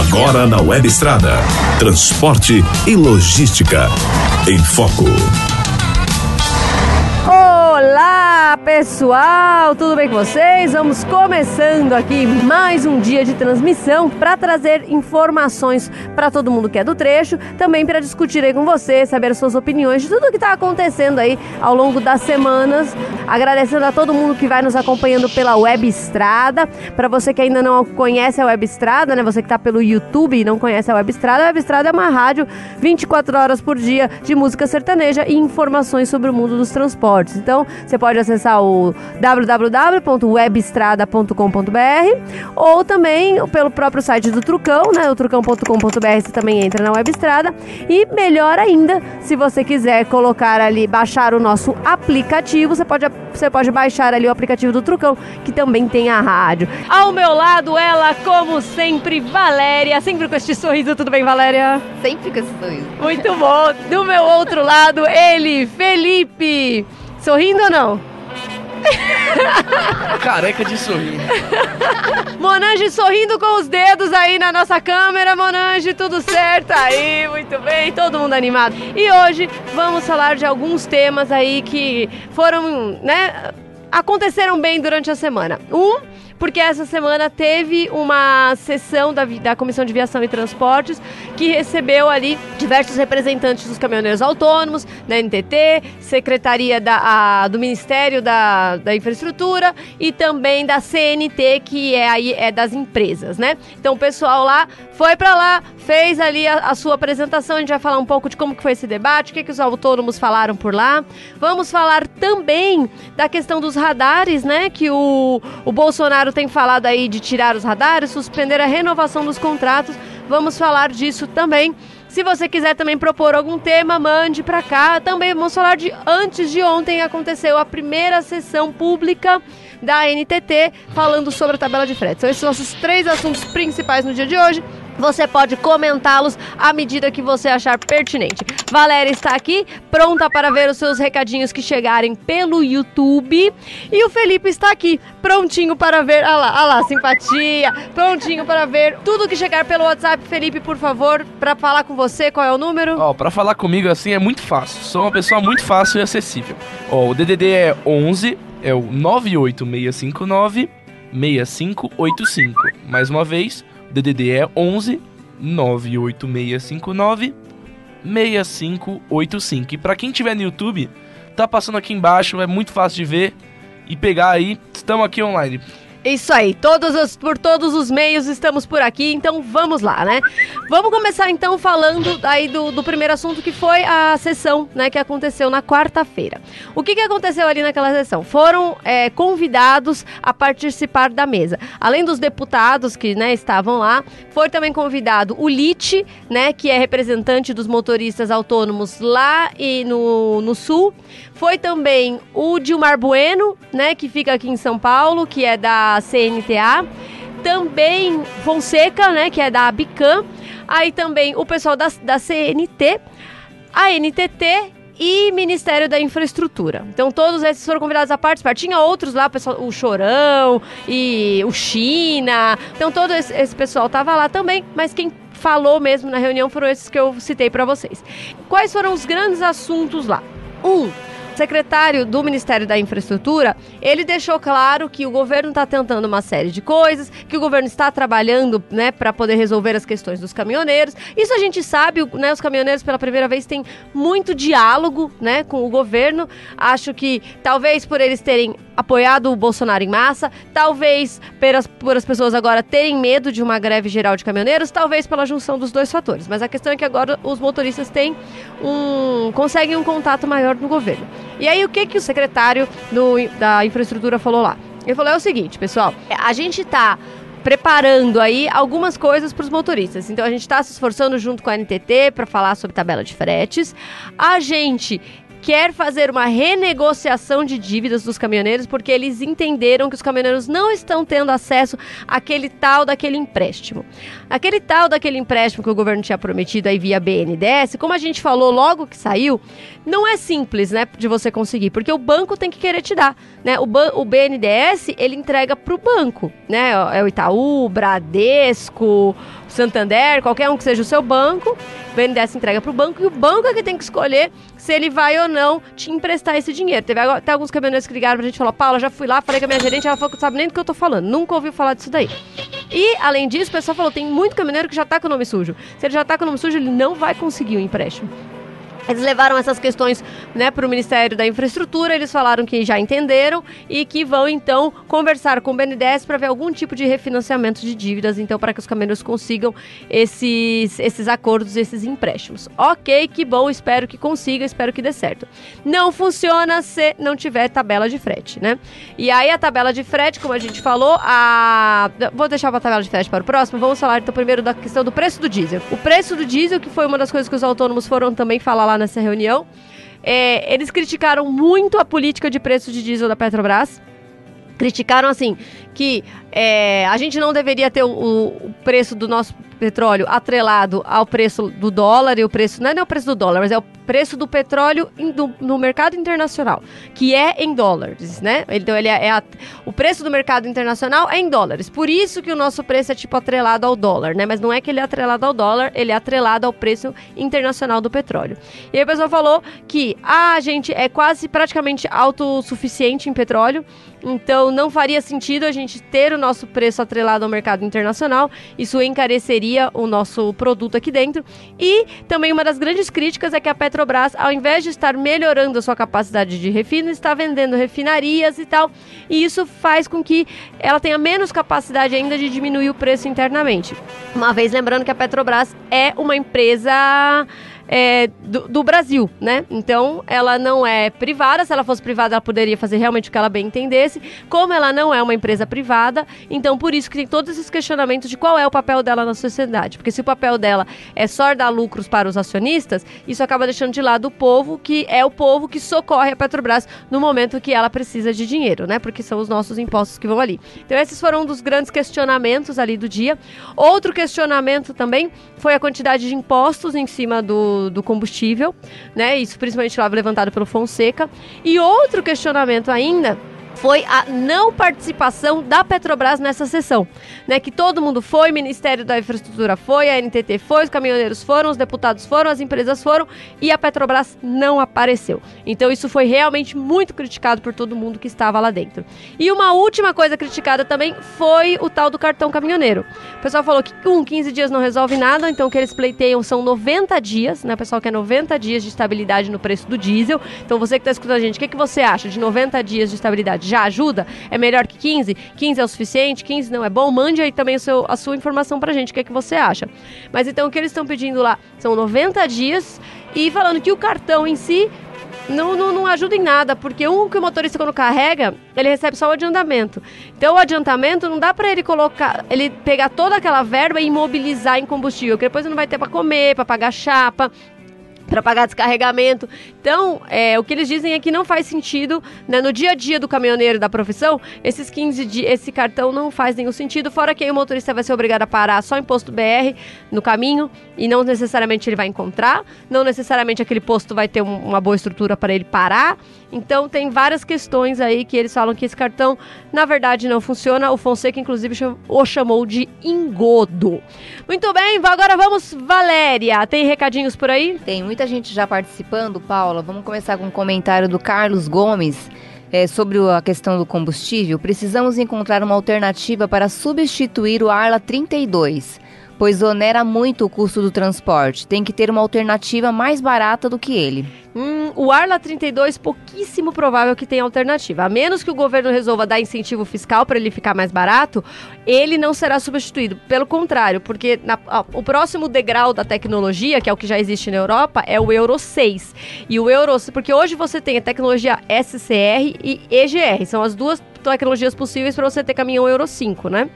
Agora na Web Estrada. Transporte e logística. Em Foco. Pessoal, tudo bem com vocês? Vamos começando aqui mais um dia de transmissão para trazer informações para todo mundo que é do trecho, também para discutir aí com você, saber suas opiniões de tudo que está acontecendo aí ao longo das semanas. Agradecendo a todo mundo que vai nos acompanhando pela Web Estrada. Para você que ainda não conhece a Web Estrada, né? Você que está pelo YouTube e não conhece a Web Estrada, a Web Estrada é uma rádio 24 horas por dia de música sertaneja e informações sobre o mundo dos transportes. Então, você pode acessar o www.webestrada.com.br ou também pelo próprio site do Trucão, né? O trucão.com.br você também entra na Web Estrada. E melhor ainda, se você quiser colocar ali, baixar o nosso aplicativo, você pode, você pode baixar ali o aplicativo do Trucão, que também tem a rádio. Ao meu lado, ela, como sempre, Valéria, sempre com este sorriso. Tudo bem, Valéria? Sempre com esse sorriso. Muito bom. Do meu outro lado, ele, Felipe. Sorrindo ou não? Careca de sorrir. Monange sorrindo com os dedos aí na nossa câmera, Monange, tudo certo aí, muito bem, todo mundo animado. E hoje vamos falar de alguns temas aí que foram, né, aconteceram bem durante a semana. Um porque essa semana teve uma sessão da, da Comissão de Viação e Transportes que recebeu ali diversos representantes dos caminhoneiros autônomos, da NTT, Secretaria da, a, do Ministério da, da Infraestrutura e também da CNT, que é aí é das empresas, né? Então o pessoal lá foi para lá, fez ali a, a, sua apresentação, a gente vai falar um pouco de como que foi esse debate, o que, que os autônomos falaram por lá. Vamos falar também da questão dos radares, né? Que o, o Bolsonaro Bolsonaro tem falado aí de tirar os radares, suspender a renovação dos contratos. Vamos falar disso também. Se você quiser também propor algum tema, mande para cá. Também vamos falar de antes de ontem aconteceu a primeira sessão pública da NTT falando sobre a tabela de frete. São esses nossos três assuntos principais no dia de hoje. Você pode comentá-los à medida que você achar pertinente. Valéria está aqui, pronta para ver os seus recadinhos que chegarem pelo YouTube. E o Felipe está aqui, prontinho para ver. Olha lá, olha lá, simpatia. Prontinho para ver tudo que chegar pelo WhatsApp. Felipe, por favor, para falar com você, qual é o número? Ó, oh, para falar comigo assim é muito fácil. Sou uma pessoa muito fácil e acessível. Ó, oh, o DDD é 11, é o 98659 6585. Mais uma vez, DDD é 11 98659 6585. E para quem tiver no YouTube, tá passando aqui embaixo, é muito fácil de ver e pegar aí. Estamos aqui online. Isso aí, todos os, por todos os meios estamos por aqui, então vamos lá, né? Vamos começar então falando aí do, do primeiro assunto que foi a sessão, né, que aconteceu na quarta-feira. O que, que aconteceu ali naquela sessão? Foram é, convidados a participar da mesa. Além dos deputados que né, estavam lá, foi também convidado o LIT, né, que é representante dos motoristas autônomos lá e no, no sul. Foi também o Dilmar Bueno, né, que fica aqui em São Paulo, que é da CNTA. Também Fonseca, né, que é da Abicam. Aí também o pessoal da, da CNT, a NTT e Ministério da Infraestrutura. Então todos esses foram convidados a participar. Tinha outros lá, o, pessoal, o Chorão e o China. Então todo esse, esse pessoal tava lá também, mas quem falou mesmo na reunião foram esses que eu citei para vocês. Quais foram os grandes assuntos lá? Um, secretário do Ministério da Infraestrutura, ele deixou claro que o governo está tentando uma série de coisas, que o governo está trabalhando, né, para poder resolver as questões dos caminhoneiros. Isso a gente sabe, né, os caminhoneiros pela primeira vez têm muito diálogo, né, com o governo. Acho que talvez por eles terem apoiado o Bolsonaro em massa, talvez pelas, por as pessoas agora terem medo de uma greve geral de caminhoneiros, talvez pela junção dos dois fatores. Mas a questão é que agora os motoristas têm um conseguem um contato maior no governo. E aí, o que, que o secretário do, da infraestrutura falou lá? Ele falou: é o seguinte, pessoal, a gente tá preparando aí algumas coisas para os motoristas. Então a gente está se esforçando junto com a NTT para falar sobre tabela de fretes. A gente quer fazer uma renegociação de dívidas dos caminhoneiros porque eles entenderam que os caminhoneiros não estão tendo acesso àquele tal daquele empréstimo. Aquele tal daquele empréstimo que o governo tinha prometido aí via BNDES, como a gente falou logo que saiu, não é simples, né, de você conseguir, porque o banco tem que querer te dar, né? O, o BNDES, ele entrega para o banco, né? É o Itaú, Bradesco, Santander, qualquer um que seja o seu banco, o BNDES entrega para o banco e o banco é que tem que escolher se ele vai ou não te emprestar esse dinheiro. Teve até alguns caminhoneiros que ligaram pra gente e falaram, Paula, já fui lá, falei com a minha gerente, ela falou que não sabe nem do que eu tô falando, nunca ouviu falar disso daí. E, além disso, o pessoal falou, tem muito caminhoneiro que já tá com o nome sujo. Se ele já tá com o nome sujo, ele não vai conseguir o empréstimo. Eles levaram essas questões né, para o Ministério da Infraestrutura, eles falaram que já entenderam e que vão então conversar com o BNDES para ver algum tipo de refinanciamento de dívidas, então para que os caminhoneiros consigam esses, esses acordos, esses empréstimos. Ok, que bom, espero que consiga, espero que dê certo. Não funciona se não tiver tabela de frete, né? E aí a tabela de frete, como a gente falou, a... vou deixar a tabela de frete para o próximo, vamos falar então primeiro da questão do preço do diesel. O preço do diesel, que foi uma das coisas que os autônomos foram também falar lá nessa reunião. É, eles criticaram muito a política de preço de diesel da Petrobras. Criticaram assim que é, a gente não deveria ter o, o, preço do nosso petróleo atrelado ao preço do dólar e o preço não é, o preço do dólar, mas é o preço do petróleo in, do, no mercado internacional, que é em dólares, né? Então ele é, é a, o preço do mercado internacional é em dólares. Por isso que o nosso preço é tipo atrelado ao dólar, né? Mas não é que ele é atrelado ao dólar, ele é atrelado ao preço internacional do petróleo. E aí a pessoa falou que ah, a gente é quase praticamente autossuficiente em petróleo, então não faria sentido a gente ter o nosso preço atrelado ao mercado internacional. Isso encareceria o nosso produto aqui dentro. E também uma das grandes críticas é que a Petrobras, ao invés de estar melhorando a sua capacidade de refino, está vendendo refinarias e tal. E isso faz com que ela tenha menos capacidade ainda de diminuir o preço internamente. Uma vez lembrando que a Petrobras é uma empresa é, do, do, Brasil, né? Então, ela não é privada. Se ela fosse privada, ela poderia fazer realmente o que ela bem entendesse. Como ela não é uma empresa privada, então por isso que tem todos esses questionamentos de qual é o papel dela na sociedade. Porque se o papel dela é só dar lucros para os acionistas, isso acaba deixando de lado o povo, que é o povo que socorre a Petrobras no momento que ela precisa de dinheiro, né? Porque são os nossos impostos que vão ali. Então, esses foram um dos grandes questionamentos ali do dia. Outro questionamento também foi a quantidade de impostos em cima do do, combustível, né? Isso principalmente lá levantado pelo Fonseca. E outro questionamento ainda foi a não participação da Petrobras nessa sessão, né? Que todo mundo foi, o Ministério da Infraestrutura foi, a NTT foi, os caminhoneiros foram, os deputados foram, as empresas foram e a Petrobras não apareceu. Então isso foi realmente muito criticado por todo mundo que estava lá dentro. E uma última coisa criticada também foi o tal do cartão caminhoneiro. O pessoal falou que com um, 15 dias não resolve nada, então o que eles pleiteiam são 90 dias, né? O pessoal quer 90 dias de estabilidade no preço do diesel. Então você que está escutando a gente, o que, que você acha de 90 dias de estabilidade? Já ajuda? É melhor que 15? 15 é o suficiente? 15 não é bom? Mande aí também seu, a sua informação pra gente, o que, é que você acha. Mas então o que eles estão pedindo lá são 90 dias e falando que o cartão em si não, não, não, ajuda em nada, porque um que o motorista quando carrega, ele recebe só o adiantamento. Então o adiantamento não dá para ele colocar, ele pegar toda aquela verba e imobilizar em combustível, que depois não vai ter para comer, para pagar chapa, para pagar descarregamento. Então, é, o que eles dizem é que não faz sentido, né, no dia a dia do caminhoneiro da profissão, esses 15 dias, esse cartão não faz nenhum sentido, fora que aí o motorista vai ser obrigado a parar só em posto BR no caminho e não necessariamente ele vai encontrar, não necessariamente aquele posto vai ter um, uma boa estrutura para ele parar. Então, tem várias questões aí que eles falam que esse cartão, na verdade, não funciona. O Fonseca, inclusive, o chamou de engodo. Muito bem, agora vamos, Valéria. Tem recadinhos por aí? Tem muito muita gente já participando, Paula. Vamos começar com um comentário do Carlos Gomes. É, sobre a questão do combustível, precisamos encontrar uma alternativa para substituir o Arla 32 pois onera muito o custo do transporte. Tem que ter uma alternativa mais barata do que ele. Hum, o Arla 32, pouquíssimo provável que tenha alternativa. A menos que o governo resolva dar incentivo fiscal para ele ficar mais barato, ele não será substituído. Pelo contrário, porque na, ó, o próximo degrau da tecnologia, que é o que já existe na Europa, é o Euro 6. E o Euro, porque hoje você tem a tecnologia SCR e EGR, são as duas tecnologias possíveis para você ter caminhão Euro 5, né?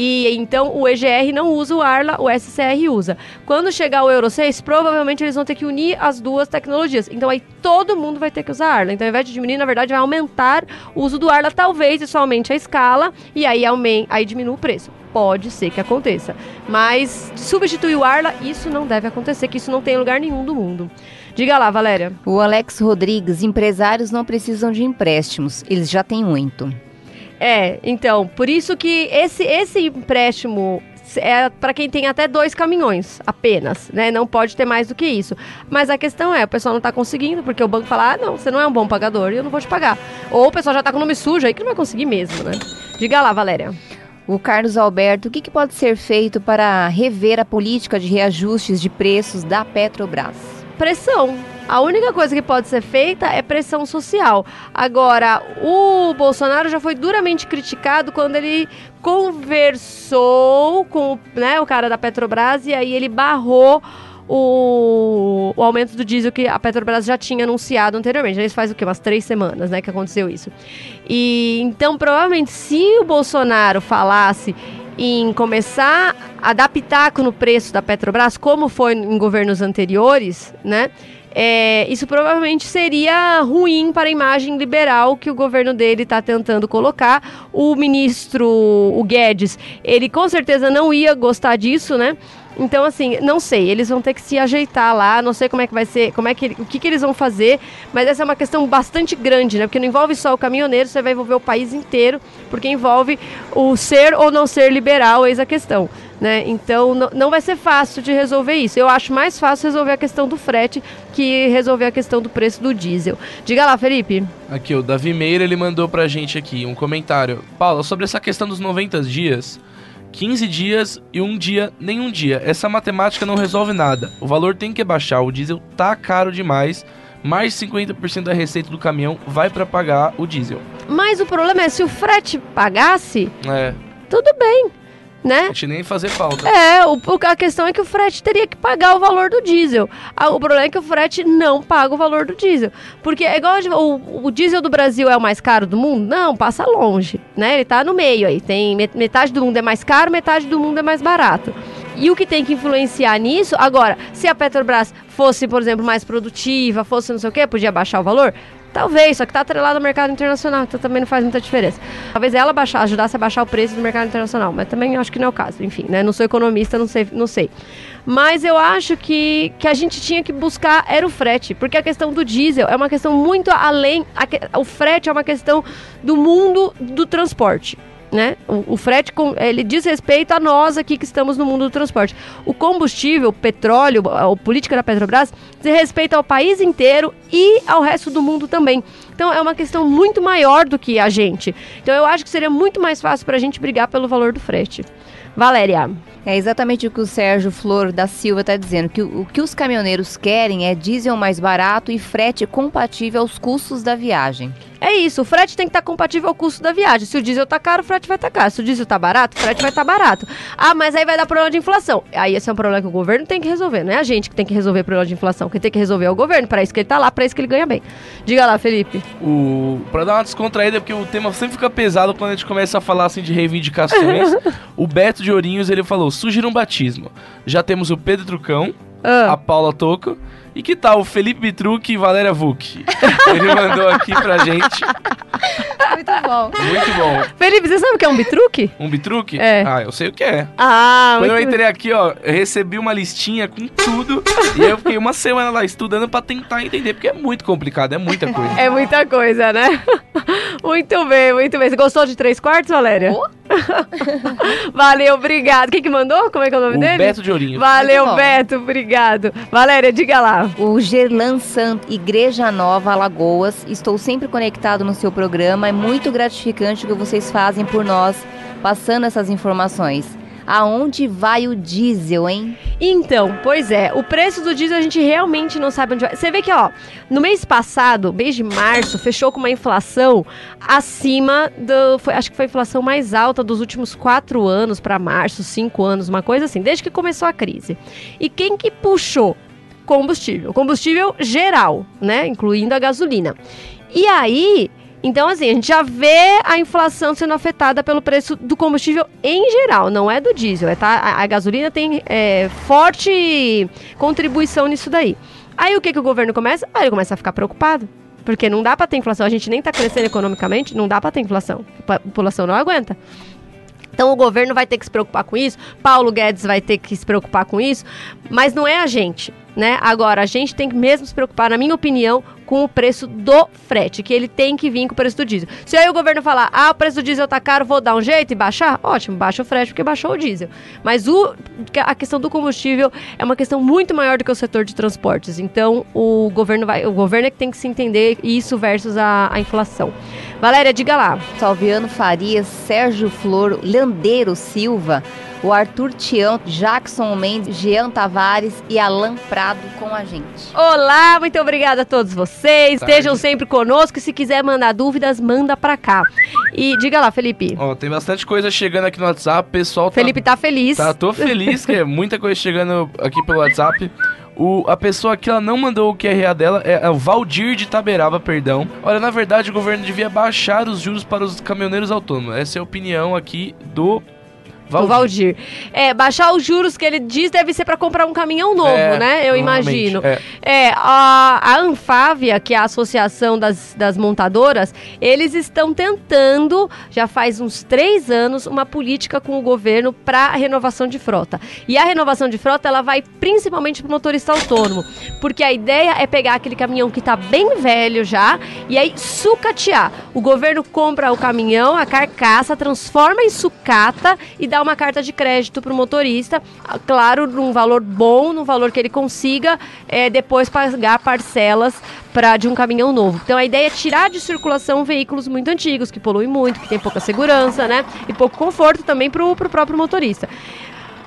E então o EGR não usa o Arla, o SCR usa. Quando chegar o Euro 6, provavelmente eles vão ter que unir as duas tecnologias. Então aí todo mundo vai ter que usar Arla. Então ao invés de diminuir, na verdade vai aumentar o uso do Arla, talvez isso aumente a escala e aí, aí diminua o preço. Pode ser que aconteça. Mas substituir o Arla, isso não deve acontecer, que isso não tem em lugar nenhum do mundo. Diga lá, Valéria. O Alex Rodrigues, empresários não precisam de empréstimos, eles já têm muito. É, então, por isso que esse, esse empréstimo é para quem tem até dois caminhões apenas, né? Não pode ter mais do que isso. Mas a questão é, o pessoal não está conseguindo, porque o banco fala, ah, não, você não é um bom pagador e eu não vou te pagar. Ou o pessoal já está com o nome sujo aí que não vai conseguir mesmo, né? Diga lá, Valéria. O Carlos Alberto, o que, que pode ser feito para rever a política de reajustes de preços da Petrobras? Pressão. A única coisa que pode ser feita é pressão social. Agora, o Bolsonaro já foi duramente criticado quando ele conversou com né, o cara da Petrobras e aí ele barrou o, o, aumento do diesel que a Petrobras já tinha anunciado anteriormente. Isso faz o quê? Umas três semanas, né, que aconteceu isso. E então, provavelmente, se o Bolsonaro falasse em começar a pitaco no preço da Petrobras, como foi em governos anteriores, né? É, isso provavelmente seria ruim para a imagem liberal que o governo dele está tentando colocar. O ministro, o Guedes, ele com certeza não ia gostar disso, né? Então, assim, não sei, eles vão ter que se ajeitar lá, não sei como é que vai ser, como é que, o que, que eles vão fazer, mas essa é uma questão bastante grande, né? Porque não envolve só o caminhoneiro, você vai envolver o país inteiro, porque envolve o ser ou não ser liberal, eis a questão. Né? Então não vai ser fácil de resolver isso. Eu acho mais fácil resolver a questão do frete que resolver a questão do preço do diesel. Diga lá, Felipe. Aqui, o Davi Meira, ele mandou pra gente aqui um comentário. Paulo, sobre essa questão dos 90 dias, 15 dias e um dia, nenhum dia. Essa matemática não resolve nada. O valor tem que baixar, o diesel tá caro demais. Mais 50% da receita do caminhão vai para pagar o diesel. Mas o problema é se o frete pagasse, é. tudo bem né? A gente nem fazer falta. É, o, a questão é que o frete teria que pagar o valor do diesel. O problema é que o frete não paga o valor do diesel. Porque é igual o, o diesel do Brasil é o mais caro do mundo? Não, passa longe, né? Ele tá no meio aí. Tem metade do mundo é mais caro, metade do mundo é mais barato. E o que tem que influenciar nisso, agora, se a Petrobras fosse, por exemplo, mais produtiva, fosse não sei o quê, podia baixar o valor? Talvez, só que está atrelado ao mercado internacional, então também não faz muita diferença. Talvez ela baixar, ajudasse a baixar o preço do mercado internacional, mas também acho que não é o caso. Enfim, né? Não sou economista, não sei, não sei. Mas eu acho que, que a gente tinha que buscar era o frete, porque a questão do diesel é uma questão muito além. A, o frete é uma questão do mundo do transporte né? O, o, frete ele diz respeito a nós aqui que estamos no mundo do transporte. O combustível, o petróleo, a, a política da Petrobras diz respeito ao país inteiro e ao resto do mundo também. Então é uma questão muito maior do que a gente. Então eu acho que seria muito mais fácil para a gente brigar pelo valor do frete. Valéria. É exatamente o que o Sérgio Flor da Silva está dizendo, que o, o, que os caminhoneiros querem é diesel mais barato e frete compatível aos custos da viagem. É isso, o frete tem que estar tá compatível ao custo da viagem. Se o diesel tá caro, o frete vai estar tá caro. Se o diesel tá barato, o frete vai estar tá barato. Ah, mas aí vai dar problema de inflação. Aí esse é um problema que o governo tem que resolver, não é a gente que tem que resolver o problema de inflação. Quem tem que resolver é o governo, para isso que ele tá lá, para isso que ele ganha bem. Diga lá, Felipe. O para dar uma descontraída, porque o tema sempre fica pesado quando a gente começa a falar assim de reivindicações. o Beto de Ourinhos, ele falou: "Sugira um batismo. Já temos o Pedro Trucão, ah. a Paula Toco e que tal o Felipe Bitruc e Valéria Vuk? Ele mandou aqui pra gente. Muito bom. Muito bom. Felipe, você sabe o que é um bitruque? Um bitruque? É. Ah, eu sei o que é. Ah, Quando eu entrei aqui, ó, eu recebi uma listinha com tudo e eu fiquei uma semana lá estudando pra tentar entender, porque é muito complicado, é muita coisa. É muita coisa, né? Muito bem, muito bem. Você gostou de três quartos, Valéria? Oh. Valeu, obrigado. Quem que mandou? Como é que é o nome o dele? Beto de Ourinho. Valeu, Beto, obrigado. Valéria, diga lá. O Gerlan Santo, Igreja Nova, Alagoas. Estou sempre conectado no seu programa. É muito gratificante o que vocês fazem por nós, passando essas informações. Aonde vai o diesel, hein? Então, pois é, o preço do diesel a gente realmente não sabe onde vai. Você vê que, ó, no mês passado, mês de março, fechou com uma inflação acima do. Foi, acho que foi a inflação mais alta dos últimos quatro anos para março, cinco anos, uma coisa assim, desde que começou a crise. E quem que puxou? Combustível. Combustível geral, né? Incluindo a gasolina. E aí, Então, assim, a gente já vê a inflação sendo afetada pelo preço do combustível em geral, não é do diesel. É, tá? a, a gasolina tem é, forte contribuição nisso daí. Aí o que, que o governo começa? Aí ele começa a ficar preocupado. Porque não dá para ter inflação. A gente nem está crescendo economicamente, não dá para ter inflação. A população não aguenta. Então o governo vai ter que se preocupar com isso, Paulo Guedes vai ter que se preocupar com isso, mas não é a gente, né? Agora, a gente tem que mesmo se preocupar, na minha opinião, com o preço do frete, que ele tem que vir com o preço do diesel. Se aí o governo falar, ah, o preço do diesel tá caro, vou dar um jeito e baixar, ótimo, baixa o frete porque baixou o diesel. Mas o, a questão do combustível é uma questão muito maior do que o setor de transportes. Então, o governo vai, o governo é que tem que se entender isso versus a, a inflação. Valéria, diga lá. Salviano Farias, Sérgio Flor, Landeiro Silva, o Arthur Tião, Jackson Mendes, Jean Tavares e Alan Prado com a gente. Olá, muito obrigada a todos vocês. Tarde. Estejam sempre conosco. Se quiser mandar dúvidas, manda pra cá. E diga lá, Felipe. Ó, tem bastante coisa chegando aqui no WhatsApp. Pessoal, tá, Felipe tá feliz. Tá, tô feliz, que é muita coisa chegando aqui pelo WhatsApp. O, a pessoa que ela não mandou o QRA dela é, é, o Valdir de Taberaba, perdão. Olha, na verdade, o governo devia baixar os juros para os caminhoneiros autônomos. Essa é a opinião aqui do Valdir. O Valdir. É, baixar os juros que ele diz deve ser para comprar um caminhão novo, é, né? Eu imagino. É, é a, a, Anfávia, que é a Associação das, das Montadoras, eles estão tentando, já faz uns três anos, uma política com o governo para renovação de frota. E a renovação de frota, ela vai principalmente para o motorista autônomo. Porque a ideia é pegar aquele caminhão que está bem velho já e aí sucatear. O governo compra o caminhão, a carcaça, transforma em sucata e dá dar uma carta de crédito para o motorista, claro, num valor bom, num valor que ele consiga é, depois pagar parcelas pra, de um caminhão novo. Então a ideia é tirar de circulação veículos muito antigos, que poluem muito, que tem pouca segurança, né? E pouco conforto também para o próprio motorista.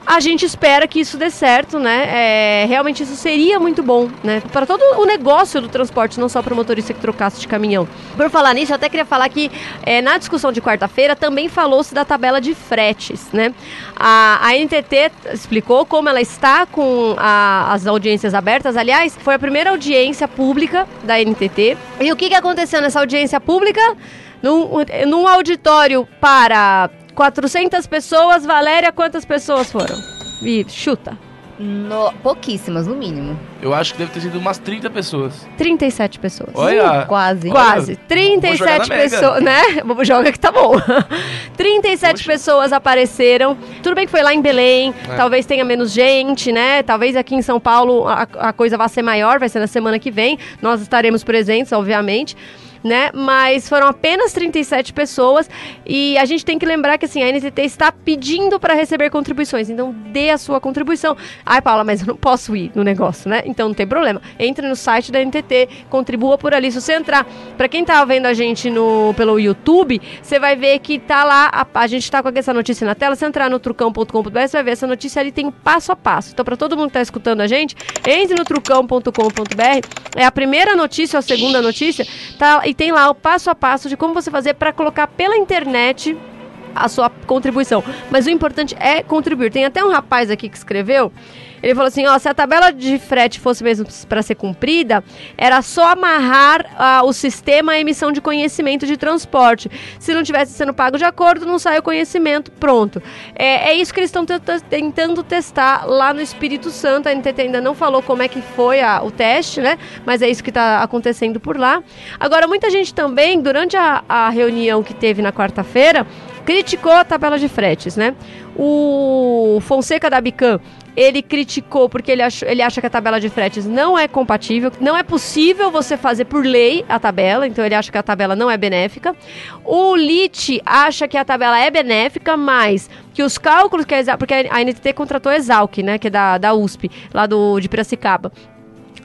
A gente espera que isso dê certo, né? É, realmente isso seria muito bom, né? Para todo o negócio do transporte, não só para o motorista que trocasse de caminhão. Por falar nisso, eu até queria falar que é, na discussão de quarta-feira também falou-se da tabela de fretes, né? A, a NTT explicou como ela está com a, as audiências abertas. Aliás, foi a primeira audiência pública da NTT. E o que, que aconteceu nessa audiência pública? Num, num auditório para 400 pessoas, Valéria, quantas pessoas foram? Vi, chuta. No, pouquíssimas, no mínimo. Eu acho que deve ter sido umas 30 pessoas. 37 pessoas. Olha! Uh, quase. Quase. 37 pessoas, né? Joga que tá bom. 37 Poxa. pessoas apareceram. Tudo bem que foi lá em Belém, é. talvez tenha menos gente, né? Talvez aqui em São Paulo a, a coisa vá ser maior, vai ser na semana que vem. Nós estaremos presentes, obviamente né? Mas foram apenas 37 pessoas e a gente tem que lembrar que assim, a NTT está pedindo para receber contribuições, então dê a sua contribuição. Ai, Paula, mas eu não posso ir no negócio, né? Então não tem problema. Entre no site da NTT, contribua por ali. Se você entrar, para quem tá vendo a gente no pelo YouTube, você vai ver que tá lá, a, a gente tá com essa notícia na tela, se entrar no trucão.com.br, você vai ver essa notícia ali tem passo a passo. Então para todo mundo que tá escutando a gente, entre no trucão.com.br, é a primeira notícia ou a segunda notícia, tá e tem lá o passo a passo de como você fazer para colocar pela internet a sua contribuição. Mas o importante é contribuir. Tem até um rapaz aqui que escreveu. Ele falou assim: ó, se a tabela de frete fosse mesmo para ser cumprida, era só amarrar uh, o sistema à emissão de conhecimento de transporte. Se não tivesse sendo pago de acordo, não sai o conhecimento, pronto. É, é isso que eles estão tentando testar lá no Espírito Santo. A NTT ainda não falou como é que foi a, o teste, né? Mas é isso que está acontecendo por lá. Agora, muita gente também, durante a, a reunião que teve na quarta-feira, criticou a tabela de fretes, né? O Fonseca da Bican, ele criticou porque ele, achou, ele acha que a tabela de fretes não é compatível, não é possível você fazer por lei a tabela, então ele acha que a tabela não é benéfica. O LIT acha que a tabela é benéfica, mas que os cálculos que a porque a NTT contratou a Exalc, né, que é da, da USP, lá do, de Piracicaba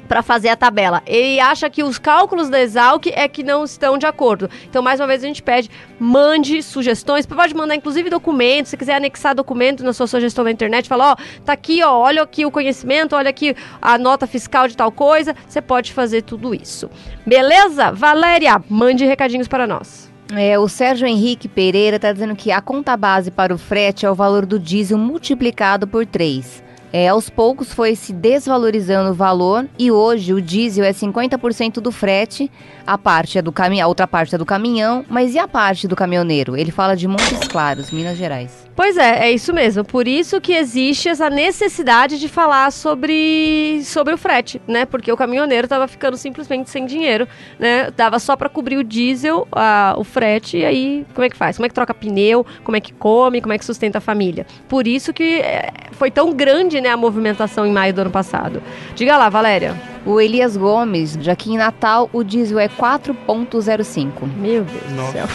para fazer a tabela. Ele acha que os cálculos da Exalc é que não estão de acordo. Então, mais uma vez, a gente pede, mande sugestões. Pode mandar, inclusive, documentos. Se quiser anexar documento na sua sugestão na internet, falar, ó, tá aqui, ó, olha aqui o conhecimento, olha aqui a nota fiscal de tal coisa. Você pode fazer tudo isso. Beleza? Valéria, mande recadinhos para nós. É, o Sérgio Henrique Pereira está dizendo que a conta base para o frete é o valor do diesel multiplicado por 3. É, aos poucos foi se desvalorizando o valor e hoje o diesel é 50% do frete, a parte é do caminhão, a outra parte é do caminhão, mas e a parte do caminhoneiro? Ele fala de Montes Claros, Minas Gerais. Pois é, é isso mesmo. Por isso que existe essa necessidade de falar sobre, sobre o frete, né? Porque o caminhoneiro estava ficando simplesmente sem dinheiro, né? Dava só para cobrir o diesel, a, o frete, e aí como é que faz? Como é que troca pneu? Como é que come? Como é que sustenta a família? Por isso que é, foi tão grande, né, a movimentação em maio do ano passado. Diga lá, Valéria. O Elias Gomes, já que em Natal o diesel é 4,05. Meu Deus do céu.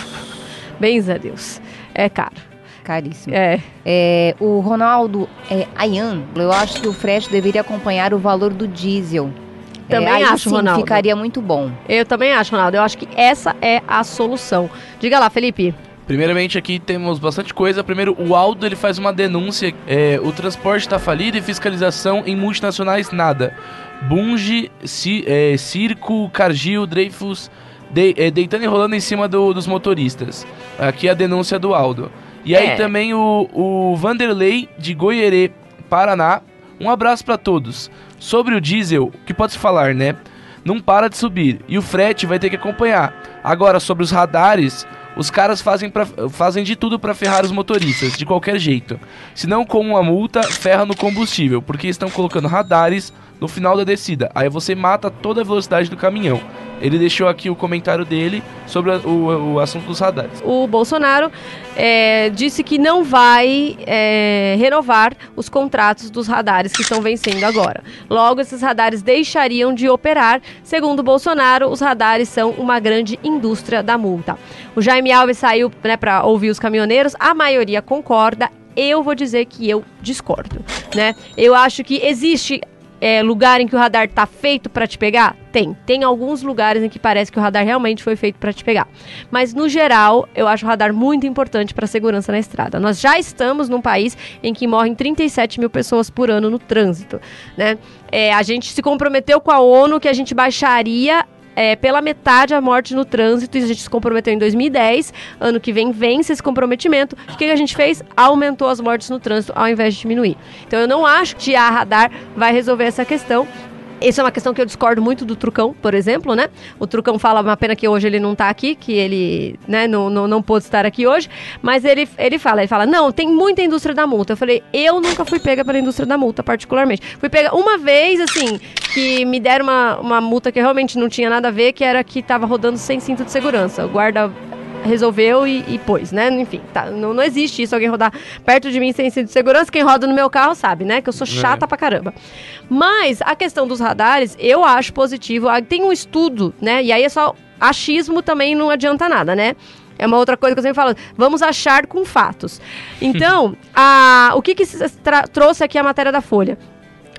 Bens a Deus. É caro. Caríssimo. É. É, o Ronaldo é, Ayan, eu acho que o frete deveria acompanhar o valor do diesel. Também é, aí acho, sim, Ronaldo. ficaria muito bom. Eu também acho, Ronaldo. Eu acho que essa é a solução. Diga lá, Felipe. Primeiramente aqui temos bastante coisa. Primeiro, o Aldo ele faz uma denúncia. É, o transporte está falido e fiscalização em multinacionais nada. Bunge, Ci, é, Circo, Cargill, Dreyfus, de, é, deitando e rolando em cima do- dos motoristas. Aqui a denúncia do Aldo. E aí É. também o, o Vanderlei de Goierê, Paraná. Um abraço para todos. Sobre o diesel, o que pode se falar, né? Não para de subir e o frete vai ter que acompanhar. Agora, sobre os radares, os caras fazem, pra, fazem de tudo para ferrar os motoristas, de qualquer jeito. Se não com uma multa, ferra no combustível, porque estão colocando radares no final da descida. Aí você mata toda a velocidade do caminhão. Ele deixou aqui o comentário dele sobre o, o assunto dos radares. O Bolsonaro é, disse que não vai é, renovar os contratos dos radares que estão vencendo agora. Logo, esses radares deixariam de operar. Segundo o Bolsonaro, os radares são uma grande indústria da multa. O Jaime Alves saiu né, para ouvir os caminhoneiros, a maioria concorda. Eu vou dizer que eu discordo, né? Eu acho que existe é, lugar em que o radar tá feito para te pegar? Tem. Tem alguns lugares em que parece que o radar realmente foi feito para te pegar. Mas no geral, eu acho o radar muito importante para a segurança na estrada. Nós já estamos num país em que morrem 37 mil pessoas por ano no trânsito, né? É, a gente se comprometeu com a ONU que a gente baixaria é, pela metade a morte no trânsito e a gente se comprometeu em 2010. Ano que vem vence esse comprometimento. O que, que a gente fez? Aumentou as mortes no trânsito ao invés de diminuir. Então eu não acho que a radar vai resolver essa questão. Essa é uma questão que eu discordo muito do Trucão, por exemplo, né? O Trucão fala, uma pena que hoje ele não tá aqui, que ele né, não, não, não pôde estar aqui hoje, mas ele, ele fala, ele fala, não, tem muita indústria da multa. Eu falei, eu nunca fui pega pela indústria da multa, particularmente. Fui pega uma vez, assim, que me deram uma, uma multa que realmente não tinha nada a ver, que era que tava rodando sem cinto de segurança. O guarda resolveu e, e pôs, né? Enfim, tá, não, não existe isso, alguém rodar perto de mim sem cinto de segurança. Quem roda no meu carro sabe, né? Que eu sou chata pra caramba. Mas a questão dos radares, eu acho positivo. Ah, Tem um estudo, né? E aí é só achismo também não adianta nada, né? É uma outra coisa que eu sempre falo. Vamos achar com fatos. Então, a, o que, que trouxe aqui a matéria da Folha?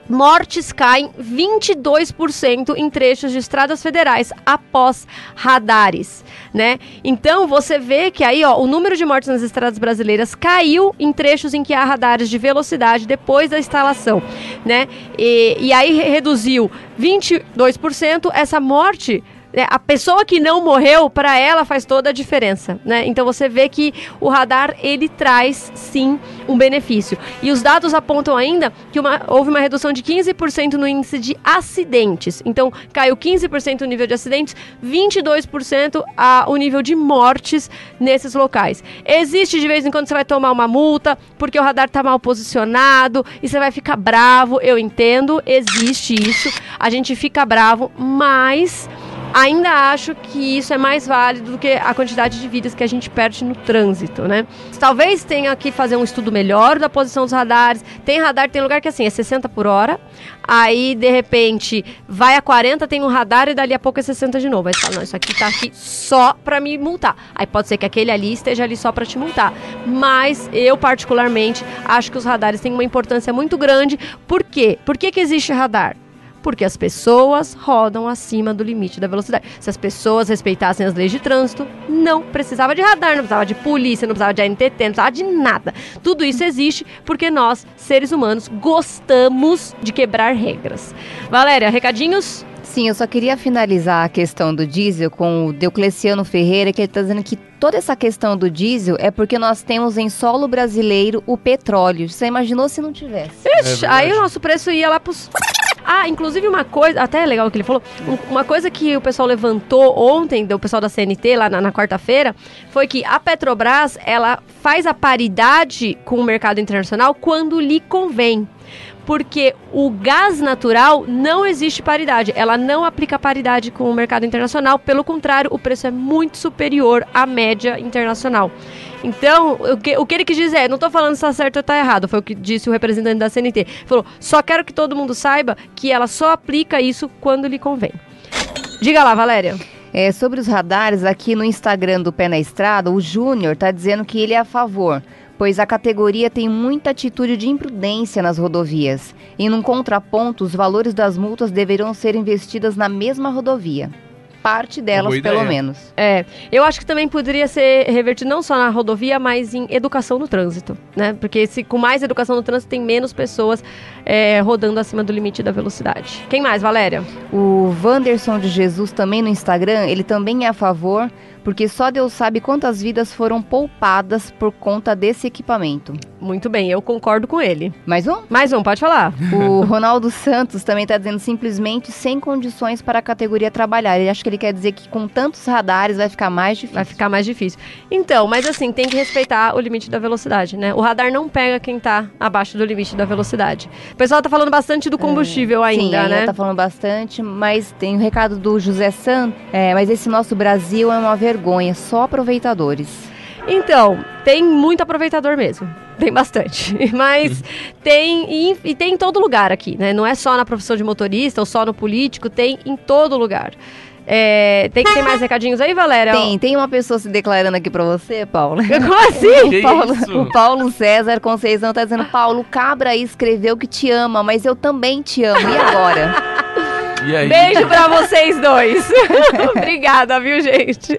Mortes caem 22% em trechos de estradas federais após radares, né? Então você vê que aí, ó, o número de mortes nas estradas brasileiras caiu em trechos em que há radares de velocidade depois da instalação, né? E, e aí re- reduziu 22% essa morte a pessoa que não morreu, para ela faz toda a diferença, né? Então você vê que o radar ele traz sim um benefício. E os dados apontam ainda que uma- houve uma redução de 15% no índice de acidentes. Então caiu 15% o nível de acidentes, 22% a, o nível de mortes nesses locais. Existe de vez em quando você vai tomar uma multa porque o radar está mal posicionado e você vai ficar bravo. Eu entendo, existe isso. A gente fica bravo, mas ainda acho que isso é mais válido do que a quantidade de vidas que a gente perde no trânsito, né? Talvez tenha que fazer um estudo melhor da posição dos radares. Tem radar, tem lugar que assim é 60 por hora, aí de repente vai a 40, tem um radar e dali a pouco é 60 de novo. Aí você fala, não, isso aqui tá aqui só pra me multar. Aí pode ser que aquele ali esteja ali só pra te multar. Mas eu particularmente acho que os radares têm uma importância muito grande. Por quê? Por que, que existe radar? Porque as pessoas rodam acima do limite da velocidade. Se as pessoas respeitassem as leis de trânsito, não precisava de radar, não precisava de polícia, não precisava de ANTT, não precisava de nada. Tudo isso existe porque nós, seres humanos, gostamos de quebrar regras. Valéria, recadinhos? Sim, eu só queria finalizar a questão do diesel com o Deocleciano Ferreira, que ele está dizendo que toda essa questão do diesel é porque nós temos em solo brasileiro o petróleo. Você imaginou se não tivesse? Ixi, aí o nosso preço ia lá pros. Ah, inclusive uma coisa, até é legal o que ele falou, um- uma coisa que o pessoal levantou ontem, do pessoal da CNT, lá na, na quarta-feira, foi que a Petrobras, ela faz a paridade com o mercado internacional quando lhe convém. Porque o gás natural não existe paridade, ela não aplica paridade com o mercado internacional, pelo contrário, o preço é muito superior à média internacional. Então, o que, o que ele quis dizer é, não tô falando se tá certo ou tá errado, foi o que disse o representante da CNT. Falou, só quero que todo mundo saiba que ela só aplica isso quando lhe convém. Diga lá, Valéria. É, sobre os radares, aqui no Instagram do Pé na Estrada, o Júnior está dizendo que ele é a favor, pois a categoria tem muita atitude de imprudência nas rodovias. E num contraponto, os valores das multas deverão ser investidas na mesma rodovia. Parte delas, pelo menos. É, eu acho que também poderia ser revertido não só na rodovia, mas em educação no trânsito, né? Porque se com mais educação no trânsito tem menos pessoas é, rodando acima do limite da velocidade. Quem mais, Valéria? O Wanderson de Jesus também no Instagram, ele também é a favor, porque só Deus sabe quantas vidas foram poupadas por conta desse equipamento. Muito bem, eu concordo com ele. Mais um? Mais um, pode falar. O Ronaldo Santos também está dizendo simplesmente sem condições para a categoria trabalhar. Ele acha que ele quer dizer que com tantos radares vai ficar mais difícil. Vai ficar mais difícil. Então, mas assim, tem que respeitar o limite da velocidade, né? O radar não pega quem tá abaixo do limite da velocidade. O pessoal tá falando bastante do combustível ainda, Sim, né? ainda tá falando bastante, mas tem o recado do José San, é, mas esse nosso Brasil é uma vergonha, só aproveitadores. Então, tem muito aproveitador mesmo. Tem bastante. Mas tem. E, e tem em todo lugar aqui, né? Não é só na profissão de motorista ou só no político, tem em todo lugar. É, tem que ter mais recadinhos aí, Valéria? Tem, tem uma pessoa se declarando aqui pra você, Paulo. Como assim? O Paulo, o Paulo César Conceição tá dizendo, Paulo, Cabra aí escreveu que te ama, mas eu também te amo. E agora? E aí? Beijo pra vocês dois. Obrigada, viu, gente?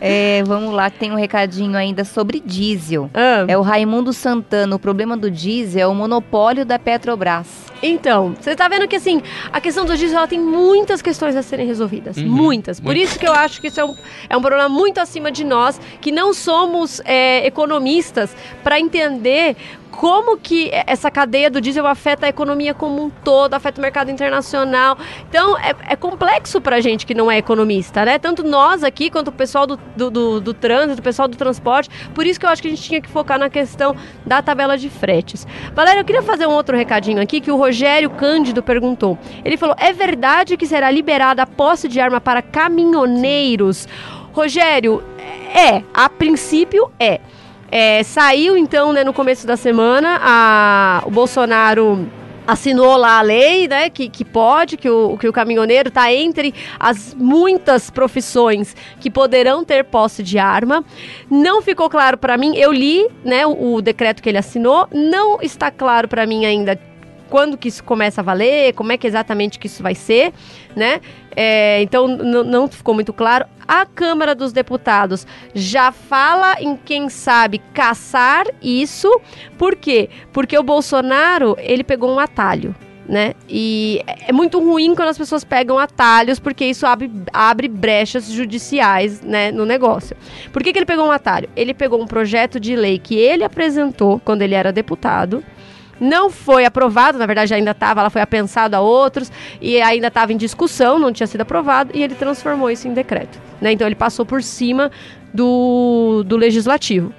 É, vamos lá, tem um recadinho ainda sobre diesel. Ah, É o Raimundo Santana. O problema do diesel é o monopólio da Petrobras. Então, você tá vendo que assim, a questão do diesel ela tem muitas questões a serem resolvidas. Uhum, muitas. Por muito. isso que eu acho que isso é um, é um problema muito acima de nós, que não somos é, economistas, para entender como que essa cadeia do diesel afeta a economia como um todo, afeta o mercado internacional. Então, é, é complexo pra gente que não é economista, né? Tanto nós aqui, quanto o pessoal do, do, do, do trânsito, o pessoal do transporte. Por isso que eu acho que a gente tinha que focar na questão da tabela de fretes. Valéria, eu queria fazer um outro recadinho aqui que o Rogério Cândido perguntou. Ele falou: é verdade que será liberada a posse de arma para caminhoneiros? Rogério, é, a princípio é. É, saiu então, né, no começo da semana, a, o Bolsonaro assinou lá a lei, né, que, que pode, que o, que o caminhoneiro está entre as muitas profissões que poderão ter posse de arma. Não ficou claro para mim, eu li, né, o, o decreto que ele assinou, não está claro para mim ainda quando que isso começa a valer, como é que exatamente que isso vai ser, né? É, então não ficou muito claro. A Câmara dos Deputados já fala em quem sabe caçar isso. Por quê? Porque o Bolsonaro ele pegou um atalho. Né? E é muito ruim quando as pessoas pegam atalhos, porque isso abre, abre brechas judiciais né, no negócio. Por que, que ele pegou um atalho? Ele pegou um projeto de lei que ele apresentou quando ele era deputado, não foi aprovado, na verdade ainda estava, ela foi apensado a outros e ainda estava em discussão, não tinha sido aprovado e ele transformou isso em decreto. Né? Então ele passou por cima do, do legislativo.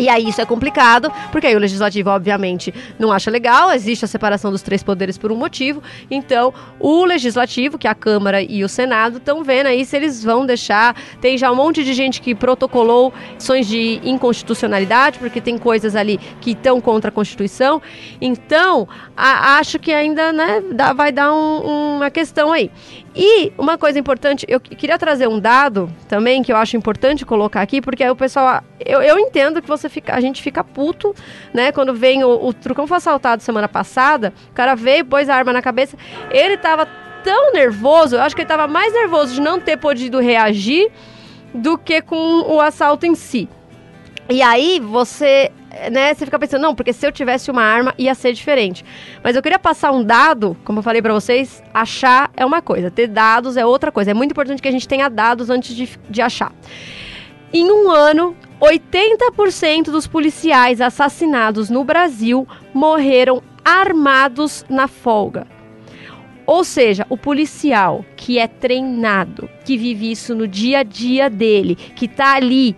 E aí isso é complicado, porque aí o legislativo, obviamente, não acha legal, existe a separação dos três poderes por um motivo. Então, o legislativo, que é a Câmara e o Senado, estão vendo aí se eles vão deixar. Tem já um monte de gente que protocolou ações de inconstitucionalidade, porque tem coisas ali que estão contra a Constituição. Então, a- acho que ainda né, dá- vai dar um- uma questão aí. E uma coisa importante, eu que- queria trazer um dado também que eu acho importante colocar aqui, porque aí o pessoal. Eu, eu entendo que você fica, a gente fica puto, né? Quando vem o, o Trucão foi assaltado semana passada, o cara veio, pôs a arma na cabeça, ele tava tão nervoso, eu acho que ele tava mais nervoso de não ter podido reagir do que com o assalto em si. E aí você né, você fica pensando, não, porque se eu tivesse uma arma ia ser diferente. Mas eu queria passar um dado, como eu falei para vocês, achar é uma coisa, ter dados é outra coisa. É muito importante que a gente tenha dados antes de, de achar. Em um ano, 80% dos policiais assassinados no Brasil morreram armados na folga. Ou seja, o policial que é treinado, que vive isso no dia a dia dele, que tá ali,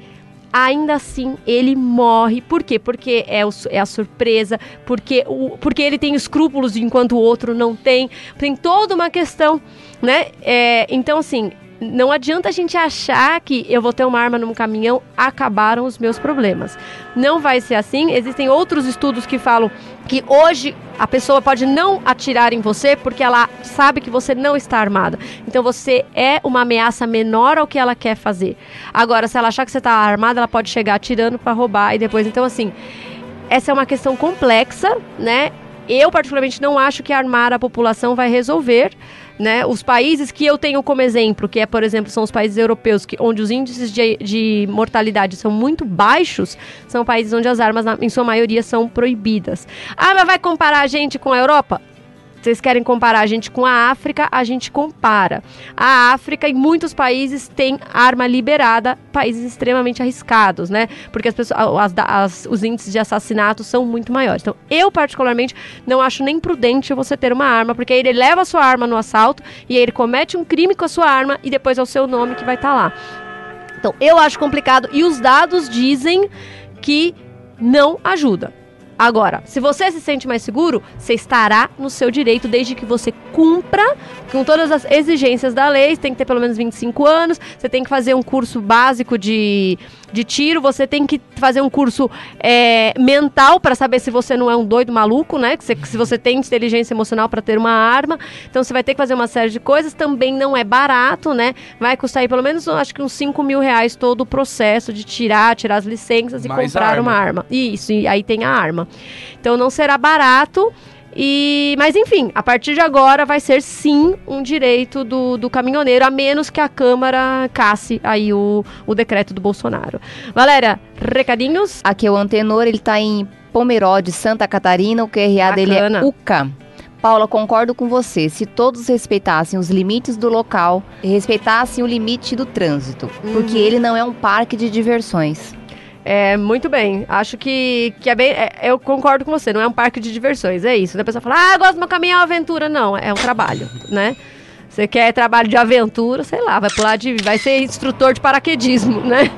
ainda assim ele morre. Por quê? Porque é, o, é a surpresa, porque, o, porque ele tem escrúpulos enquanto o outro não tem. Tem toda uma questão, né? É, então, assim, não adianta a gente achar que eu vou ter uma arma num caminhão, acabaram os meus problemas. Não vai ser assim. Existem outros estudos que falam que hoje a pessoa pode não atirar em você porque ela sabe que você não está armada. Então você é uma ameaça menor ao que ela quer fazer. Agora, se ela achar que você está armada, ela pode chegar atirando para roubar e depois. Então, assim, essa é uma questão complexa, né? Eu, particularmente, não acho que armar a população vai resolver. Né? Os países que eu tenho como exemplo, que é, por exemplo, são os países europeus, que, onde os índices de, de mortalidade são muito baixos, são países onde as armas, na, em sua maioria, são proibidas. Ah, mas vai comparar a gente com a Europa? Vocês querem comparar a gente com a África? A gente compara. A África, em muitos países, tem arma liberada, países extremamente arriscados, né? Porque as pessoas, as, as, os índices de assassinato são muito maiores. Então, eu, particularmente, não acho nem prudente você ter uma arma, porque aí ele leva a sua arma no assalto e aí ele comete um crime com a sua arma e depois é o seu nome que vai estar tá lá. Então, eu acho complicado e os dados dizem que não ajuda. Agora, se você se sente mais seguro, você estará no seu direito desde que você cumpra com todas as exigências da lei. Você tem que ter pelo menos 25 anos, você tem que fazer um curso básico de, de tiro, você tem que fazer um curso é, mental para saber se você não é um doido maluco, né? Se, se você tem inteligência emocional para ter uma arma. Então você vai ter que fazer uma série de coisas. Também não é barato, né? Vai custar aí pelo menos, acho que uns 5 mil reais todo o processo de tirar, tirar as licenças e Mais comprar arma. uma arma. Isso, e aí tem a arma. Então não será barato. E, mas enfim, a partir de agora vai ser sim um direito do, do caminhoneiro, a menos que a Câmara casse aí o, o decreto do Bolsonaro. Valéria, recadinhos? Aqui é o Antenor, ele está em Pomerode, Santa Catarina, o QRA Bacana. dele é UCA. Paula, concordo com você. Se todos respeitassem os limites do local, respeitassem o limite do trânsito, uhum. porque ele não é um parque de diversões. É, muito bem. Acho que, que é bem. É, eu concordo com você, não é um parque de diversões, é isso. A pessoa fala, ah, gosto do meu caminho, é uma aventura. Não, é um trabalho, né? Você quer trabalho de aventura, sei lá, vai pular de. vai ser instrutor de paraquedismo, né?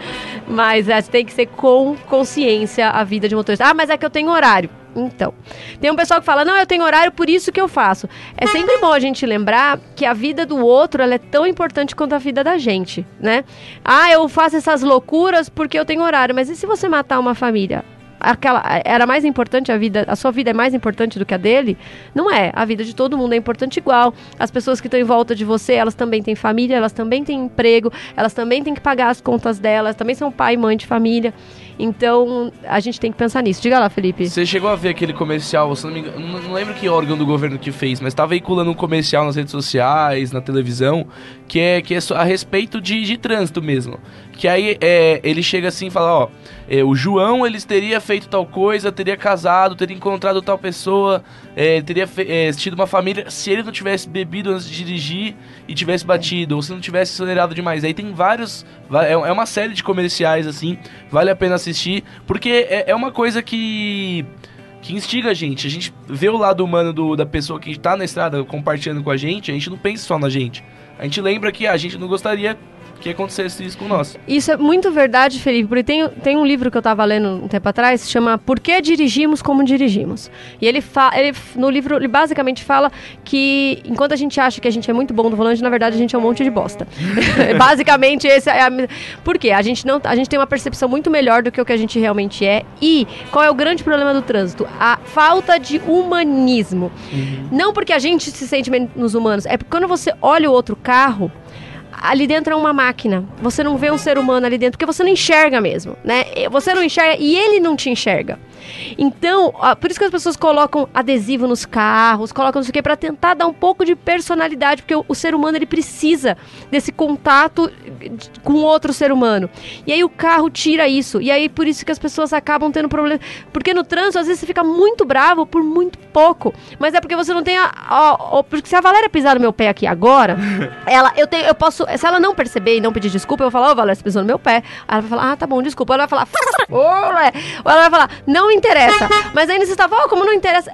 Mas é, tem que ser com consciência a vida de motorista. Ah, mas é que eu tenho horário. Então, tem um pessoal que fala: "Não, eu tenho horário, por isso que eu faço". É sempre bom a gente lembrar que a vida do outro é tão importante quanto a vida da gente, né? Ah, eu faço essas loucuras porque eu tenho horário, mas e se você matar uma família? aquela era mais importante a vida, a sua vida é mais importante do que a dele? Não é. A vida de todo mundo é importante igual. As pessoas que estão em volta de você, elas também têm família, elas também têm emprego, elas também têm que pagar as contas delas, também são pai e mãe de família. Então, a gente tem que pensar nisso. Diga lá, Felipe. Você chegou a ver aquele comercial, você não, não, lembro que órgão do governo que fez, mas tá veiculando um comercial nas redes sociais, na televisão, que é, que é a respeito de, de trânsito mesmo. Que aí é, ele chega assim e fala, ó, é, o João eles teria feito tal coisa, teria casado, teria encontrado tal pessoa, é, teria é, tido uma família se ele não tivesse bebido antes de dirigir e tivesse batido, ou se não tivesse acelerado demais. Aí tem vários, é, é uma série de comerciais assim, vale a pena assistir, porque é, é uma coisa que que instiga a gente. A gente vê o lado humano do, da pessoa que está na estrada compartilhando com a gente, a gente não pensa só na gente. A gente lembra que a gente não gostaria que acontecesse isso com nós. Isso é muito verdade, Felipe, porque tem, tem um livro que eu estava lendo um tempo atrás, chama Por que dirigimos como dirigimos? E ele, fa ele no livro, ele basicamente fala que enquanto a gente acha que a gente é muito bom no volante, na verdade a gente é um monte de bosta. basicamente esse é a... Por quê? A gente, não, a gente tem uma percepção muito melhor do que o que a gente realmente é. E qual é o grande problema do trânsito? A falta de humanismo. Uhum. Não porque a gente se sente menos humanos, é porque quando você olha o outro carro, ali dentro é uma máquina. Você não vê um ser humano ali dentro, porque você não enxerga mesmo, né? Você não enxerga e ele não te enxerga. Então, por isso que as pessoas colocam adesivo nos carros, colocam não sei o que, pra tentar dar um pouco de personalidade, porque o, o ser humano ele precisa desse contato com outro ser humano. E aí o carro tira isso. E aí por isso que as pessoas acabam tendo problema. Porque no trânsito, às vezes, você fica muito bravo por muito pouco. Mas é porque você não tem a. a- a- porque se a Valéria pisar no meu pé aqui agora, ela, eu tenho, eu posso. Se ela não perceber e não pedir desculpa, eu vou falar, ô Valéria, você pisou no meu pé. Aí ela vai falar, ah, tá bom, desculpa. Ela vai falar. Ou ela vai falar, não interessa. Mas aí você estava, ó, como não interessa.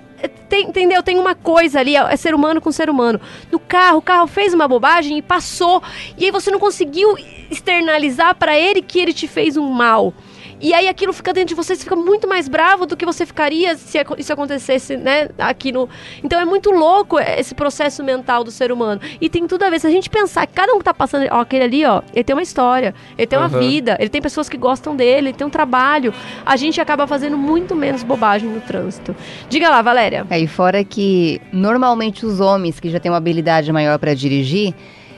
Tem- entendeu? Tem uma coisa ali, é ser humano com ser humano. No carro, o carro fez uma bobagem e passou. E aí você não conseguiu externalizar pra ele que ele te fez um mal. E aí aquilo fica dentro de você, você fica muito mais bravo do que você ficaria se isso acontecesse, né, aqui no... Então é muito louco esse processo mental do ser humano. E tem tudo a ver, se a gente pensar que cada um que tá passando, ó, aquele ali, ó, ele tem uma história, ele tem uma Aham. vida, ele tem pessoas que gostam dele, ele tem um trabalho, a gente acaba fazendo muito menos bobagem no trânsito. Diga lá, Valéria. Aí fora que normalmente os homens que já têm uma habilidade maior para dirigir,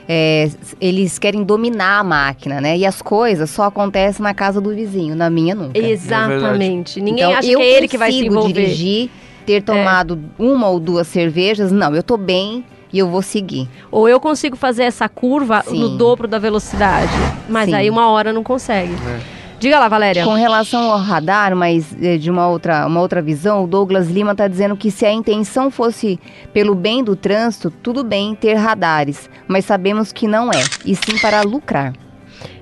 é, eles querem dominar a máquina, né? E as coisas só acontecem na casa do vizinho, na minha nunca. Exatamente. Ninguém Então, acha que é ele que vai se consigo envolver. É. dirigir, ter tomado uma ou duas cervejas, não, eu tô bem e eu vou seguir. Ou eu consigo fazer essa curva Sim. no dobro da velocidade. Mas Sim. aí uma hora não consegue. É. Diga lá, Valéria. Com relação ao radar, mas eh, de uma outra, uma outra visão, o Douglas Lima está dizendo que se a intenção fosse pelo bem do trânsito, tudo bem ter radares, mas sabemos que não é, e sim para lucrar.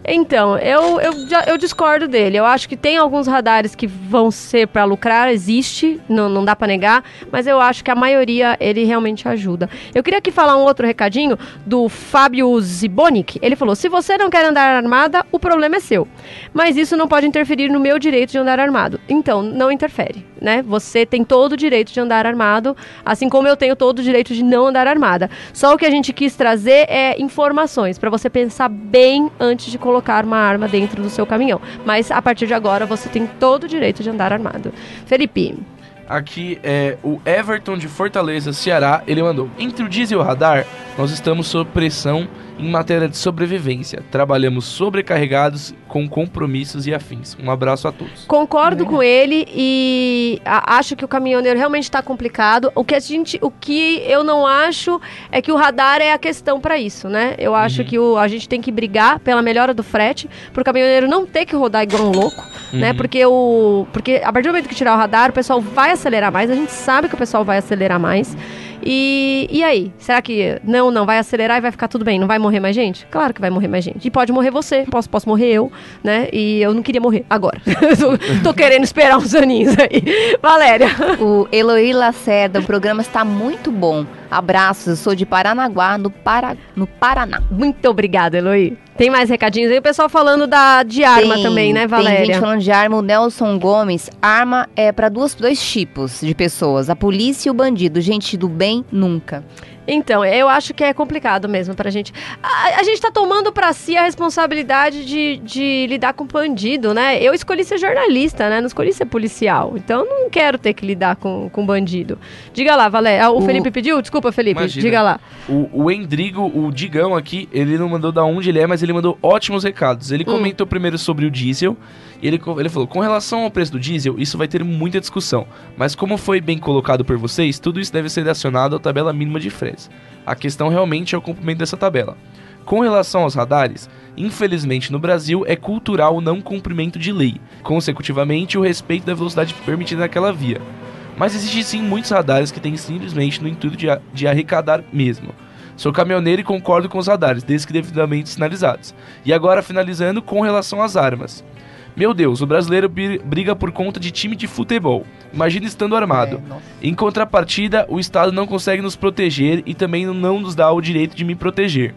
Então, eu, eu, eu discordo dele. Eu acho que tem alguns radares que vão ser para lucrar, existe, não, não dá para negar, mas eu acho que a maioria ele realmente ajuda. Eu queria aqui falar um outro recadinho do Fábio Zibonic. Ele falou: se você não quer andar armada, o problema é seu. Mas isso não pode interferir no meu direito de andar armado. Então, não interfere, né? Você tem todo o direito de andar armado, assim como eu tenho todo o direito de não andar armada. Só o que a gente quis trazer é informações para você pensar bem antes de colocar uma arma dentro do seu caminhão. Mas a partir de agora você tem todo o direito de andar armado. Felipe, Aqui é o Everton de Fortaleza, Ceará. Ele mandou: Entre o diesel e o radar, nós estamos sob pressão em matéria de sobrevivência. Trabalhamos sobrecarregados com compromissos e afins. Um abraço a todos. concordo com ele e a- acho que o caminhoneiro realmente está complicado. O que a gente, o que eu não acho é que o radar é a questão para isso, né? Eu acho Uhum. que o, a gente tem que brigar pela melhora do frete, para o caminhoneiro não ter que rodar igual um louco. né? Uhum. Porque o porque a partir do momento que tirar o radar, o pessoal vai acelerar mais. A gente sabe que o pessoal vai acelerar mais. E, e aí? Será que não, não vai acelerar e vai ficar tudo bem? Não vai morrer mais gente? Claro que vai morrer mais gente. E pode morrer você, posso, posso morrer eu, né? E eu não queria morrer agora. tô, tô querendo esperar uns aninhos aí. Valéria. O Eloy Lacerda, o programa está muito bom. Abraços, eu sou de Paranaguá, no, Para... no Paraná. Muito obrigada, Eloy. Tem mais recadinhos aí? O pessoal falando da, de arma Tem- também, né, Tem Valéria? gente falando de arma. O Nelson Gomes, arma é para dois tipos de pessoas: a polícia e o bandido. Gente do bem, nunca. Então, eu acho que é complicado mesmo pra gente. A, a gente tá tomando pra si a responsabilidade de, de lidar com bandido, né? Eu escolhi ser jornalista, né? Não escolhi ser policial. Então, eu não quero ter que lidar com, com bandido. Diga lá, Valéria. Ah, o, O- Felipe pediu? Desculpa, Felipe. Imagina. Diga lá. O, o Endrigo, o Digão aqui, ele não mandou da onde ele é, mas ele mandou ótimos recados. Ele Hum. comentou primeiro sobre o diesel. E ele, ele falou: com relação ao preço do diesel, isso vai ter muita discussão. Mas como foi bem colocado por vocês, tudo isso deve ser acionado à tabela mínima de fretes. A questão realmente é o cumprimento dessa tabela. Com relação aos radares, infelizmente no Brasil é cultural o não cumprimento de lei, consecutivamente o respeito da velocidade permitida naquela via. Mas existem sim muitos radares que têm simplesmente no intuito de, de arrecadar mesmo. Sou caminhoneiro e concordo com os radares, desde que devidamente sinalizados. E agora finalizando com relação às armas. Meu Deus, o brasileiro briga por conta de time de futebol. Imagina estando armado. É. Em contrapartida, o Estado não consegue nos proteger e também não nos dá o direito de me proteger.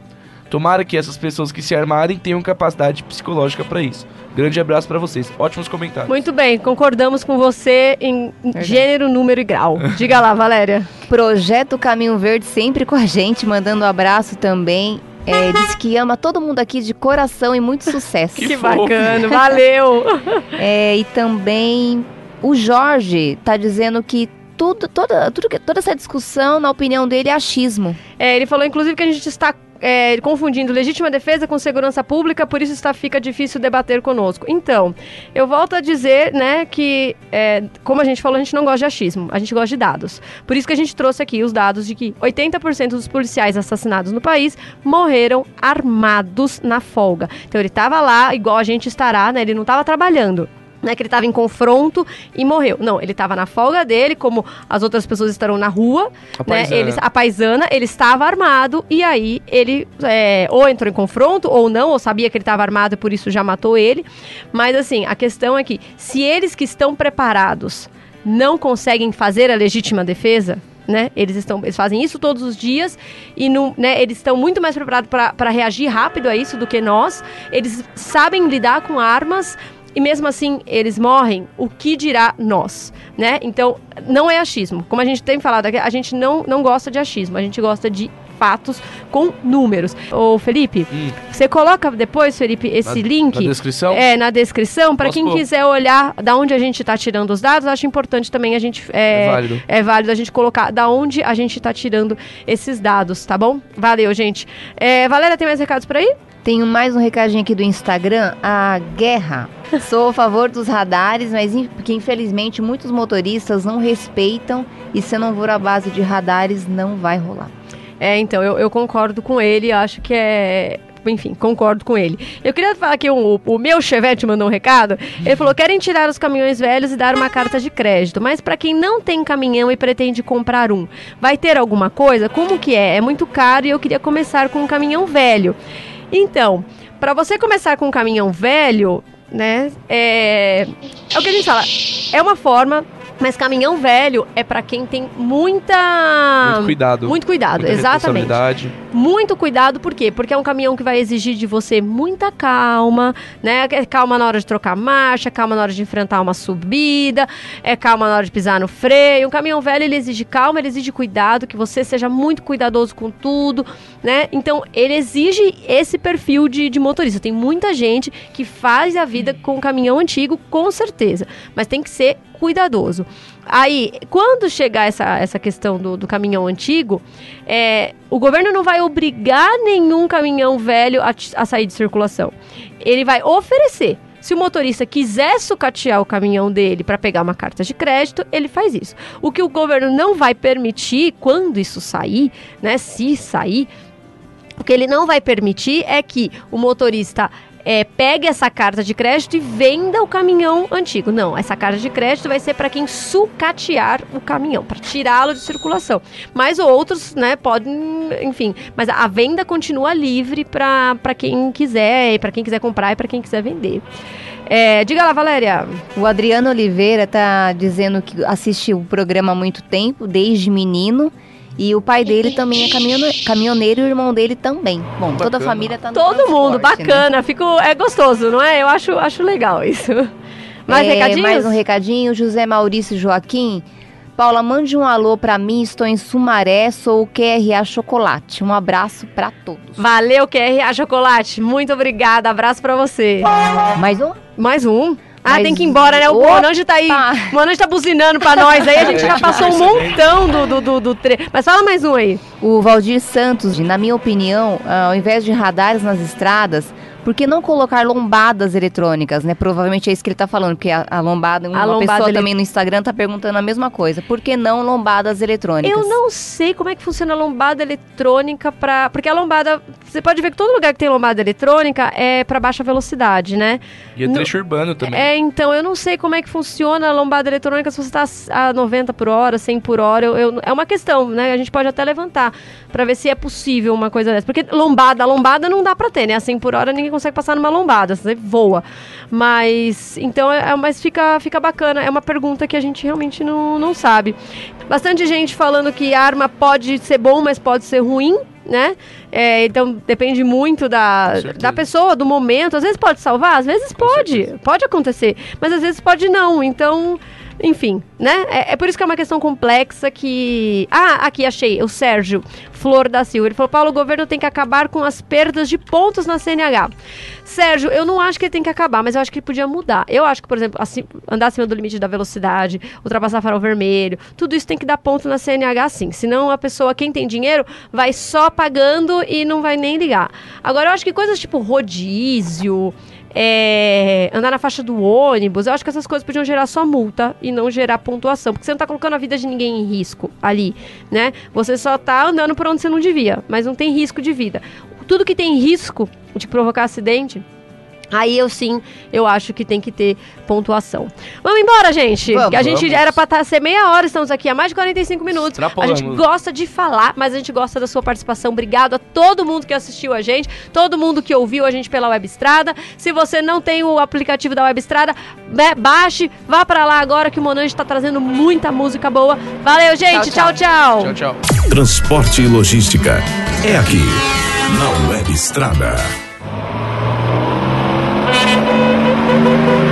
Tomara que essas pessoas que se armarem tenham capacidade psicológica para isso. Grande abraço para vocês. Ótimos comentários. Muito bem, concordamos com você em gênero, número e grau. Diga lá, Valéria. Projeto Caminho Verde sempre com a gente, mandando um abraço também. É, diz que ama todo mundo aqui de coração e muito sucesso. Que Que, bacana, valeu. É, e também o Jorge tá dizendo que tudo, toda, tudo que, toda essa discussão, na opinião dele, é achismo. É, ele falou, inclusive, que a gente está é, confundindo legítima defesa com segurança pública, por isso está, fica difícil debater conosco. Então, eu volto a dizer, né, que, é, como a gente falou, a gente não gosta de achismo, a gente gosta de dados. Por isso que a gente trouxe aqui os dados de que 80% dos policiais assassinados no país morreram armados na folga. Então, ele estava lá, igual a gente estará, né, ele não estava trabalhando né, que ele estava em confronto e morreu. Não, ele estava na folga dele, como as outras pessoas estarão na rua, A né? paisana. Ele, a paisana, ele estava armado e aí ele é, ou entrou em confronto ou não, ou sabia que ele estava armado e por isso já matou ele. Mas assim, a questão é que se eles que estão preparados não conseguem fazer a legítima defesa, né? Eles estão, eles fazem isso todos os dias e não, né, eles estão muito mais preparados para reagir rápido a isso do que nós. Eles sabem lidar com armas e mesmo assim eles morrem, o que dirá nós, né? Então, não é achismo. Como a gente tem falado aqui, a gente não, não gosta de achismo, a gente gosta de fatos com números. Ô, Felipe, Hum. você coloca depois, Felipe, esse Na- link Na descrição? é, na descrição, para quem pôr? quiser olhar da onde a gente está tirando os dados, acho importante também a gente É é, válido. é válido a gente colocar da onde a gente está tirando esses dados, tá bom? Valeu, gente. É, Valéria, tem mais recados por aí? Tenho mais um recadinho aqui do Instagram, a guerra. Sou a favor dos radares, mas porque infelizmente muitos motoristas não respeitam e se não for a base de radares não vai rolar. É, então, eu, eu concordo com ele, acho que é. Enfim, concordo com ele. Eu queria falar que o, o meu Chevette mandou um recado. Ele falou: querem tirar os caminhões velhos e dar uma carta de crédito. Mas para quem não tem caminhão e pretende comprar um, vai ter alguma coisa? Como que é? É muito caro e eu queria começar com um caminhão velho. Então, para você começar com um caminhão velho, né? É, é o que a gente fala. É uma forma. Mas caminhão velho é para quem tem muita. Muito cuidado. Muito cuidado, Muita exatamente. Muito cuidado, por quê? Porque é um caminhão que vai exigir de você muita calma, né? É calma na hora de trocar marcha, calma na hora de enfrentar uma subida, é calma na hora de pisar no freio. Um caminhão velho, ele exige calma, ele exige cuidado, que você seja muito cuidadoso com tudo, né? Então, ele exige esse perfil de, de motorista. Tem muita gente que faz a vida com caminhão antigo, com certeza. Mas tem que ser cuidadoso. Aí, quando chegar essa, essa questão do, do caminhão antigo, é, o governo não vai obrigar nenhum caminhão velho a, a sair de circulação. Ele vai oferecer. Se o motorista quiser sucatear o caminhão dele para pegar uma carta de crédito, ele faz isso. O que o governo não vai permitir, quando isso sair, né, se sair, o que ele não vai permitir é que o motorista é, pegue essa carta de crédito e venda o caminhão antigo. Não, essa carta de crédito vai ser para quem sucatear o caminhão, para tirá-lo de circulação. Mas outros, né, podem, enfim. Mas a venda continua livre para quem quiser, para quem quiser comprar e para quem quiser vender. É, diga lá, Valéria. O Adriano Oliveira tá dizendo que assistiu o programa há muito tempo, desde menino. E o pai dele também é caminhone- caminhoneiro e o irmão dele também. Bom, toda a Bacana. família tá no Todo mundo, né? bacana. Fico, é gostoso, não é? Eu acho, acho legal isso. Mais É, recadinhos? Mais um recadinho. José Maurício Joaquim. Paula, mande um alô pra mim. Estou em Sumaré, sou o QRA Chocolate. Um abraço pra todos. Valeu, QRA Chocolate. Muito obrigada. Abraço pra você. Mais um? Mais um. Ah, Mais tem que ir embora, né? O! Monange tá aí. O Monange tá buzinando pra nós aí. A gente já passou um montão do, do, do, do tre... Mas fala mais um aí. O Valdir Santos, na minha opinião, ah, ao invés de radares nas estradas, por que não colocar lombadas eletrônicas, né? Provavelmente é isso que ele tá falando, porque a, a lombada, uma lombada pessoa ele- também no Instagram tá perguntando a mesma coisa. Por que não lombadas eletrônicas? Eu não sei como é que funciona a lombada eletrônica pra. Porque a lombada. Você pode ver que todo lugar que tem lombada eletrônica é pra baixa velocidade, né? E é No- trecho urbano também. É, então, eu não sei como é que funciona a lombada eletrônica se você tá a 90 por hora, 100 por hora. Eu, eu- é uma questão, né? A gente pode até levantar pra ver se é possível uma coisa dessa. Porque lombada, a lombada não dá pra ter, né? A 100 por hora ninguém consegue passar numa lombada, você voa. Mas, então, é, é- mas fica, fica bacana. É uma pergunta que a gente realmente não, não sabe. Bastante gente falando que arma pode ser bom, mas pode ser ruim. Né? É, então depende muito da, da pessoa, do momento. Às vezes pode salvar, às vezes pode. Pode acontecer. Mas às vezes pode não. Então Enfim, né? É, é por isso que é uma questão complexa que. Ah, aqui achei. O Sérgio Flor da Silva. Ele falou: Paulo, o governo tem que acabar com as perdas de pontos na CNH. Sérgio, eu não acho que ele tem que acabar, mas eu acho que ele podia mudar. Eu acho que, por exemplo, assim, andar acima do limite da velocidade, ultrapassar farol vermelho, tudo isso tem que dar ponto na CNH sim. Senão a pessoa, quem tem dinheiro, vai só pagando e não vai nem ligar. Agora, eu acho que coisas tipo rodízio é, andar na faixa do ônibus, eu acho que essas coisas podiam gerar só multa e não gerar pontuação, porque você não tá colocando a vida de ninguém em risco ali, né? Você só tá andando por onde você não devia, mas não tem risco de vida. Tudo que tem risco de provocar acidente, Aí eu sim, eu acho que tem que ter pontuação. Vamos embora, gente. Vamos, que a gente vamos. era pra tá, ser meia hora, estamos aqui há mais de 45 minutos. A gente gosta de falar, mas a gente gosta da sua participação. Obrigado a todo mundo que assistiu a gente, todo mundo que ouviu a gente pela Web Estrada. Se você não tem o aplicativo da Web Estrada, né, baixe, vá pra lá agora que o Monange tá trazendo muita música boa. Valeu, gente. Tchau, tchau. tchau. Tchau, tchau. Transporte e logística. É aqui, na Web Estrada.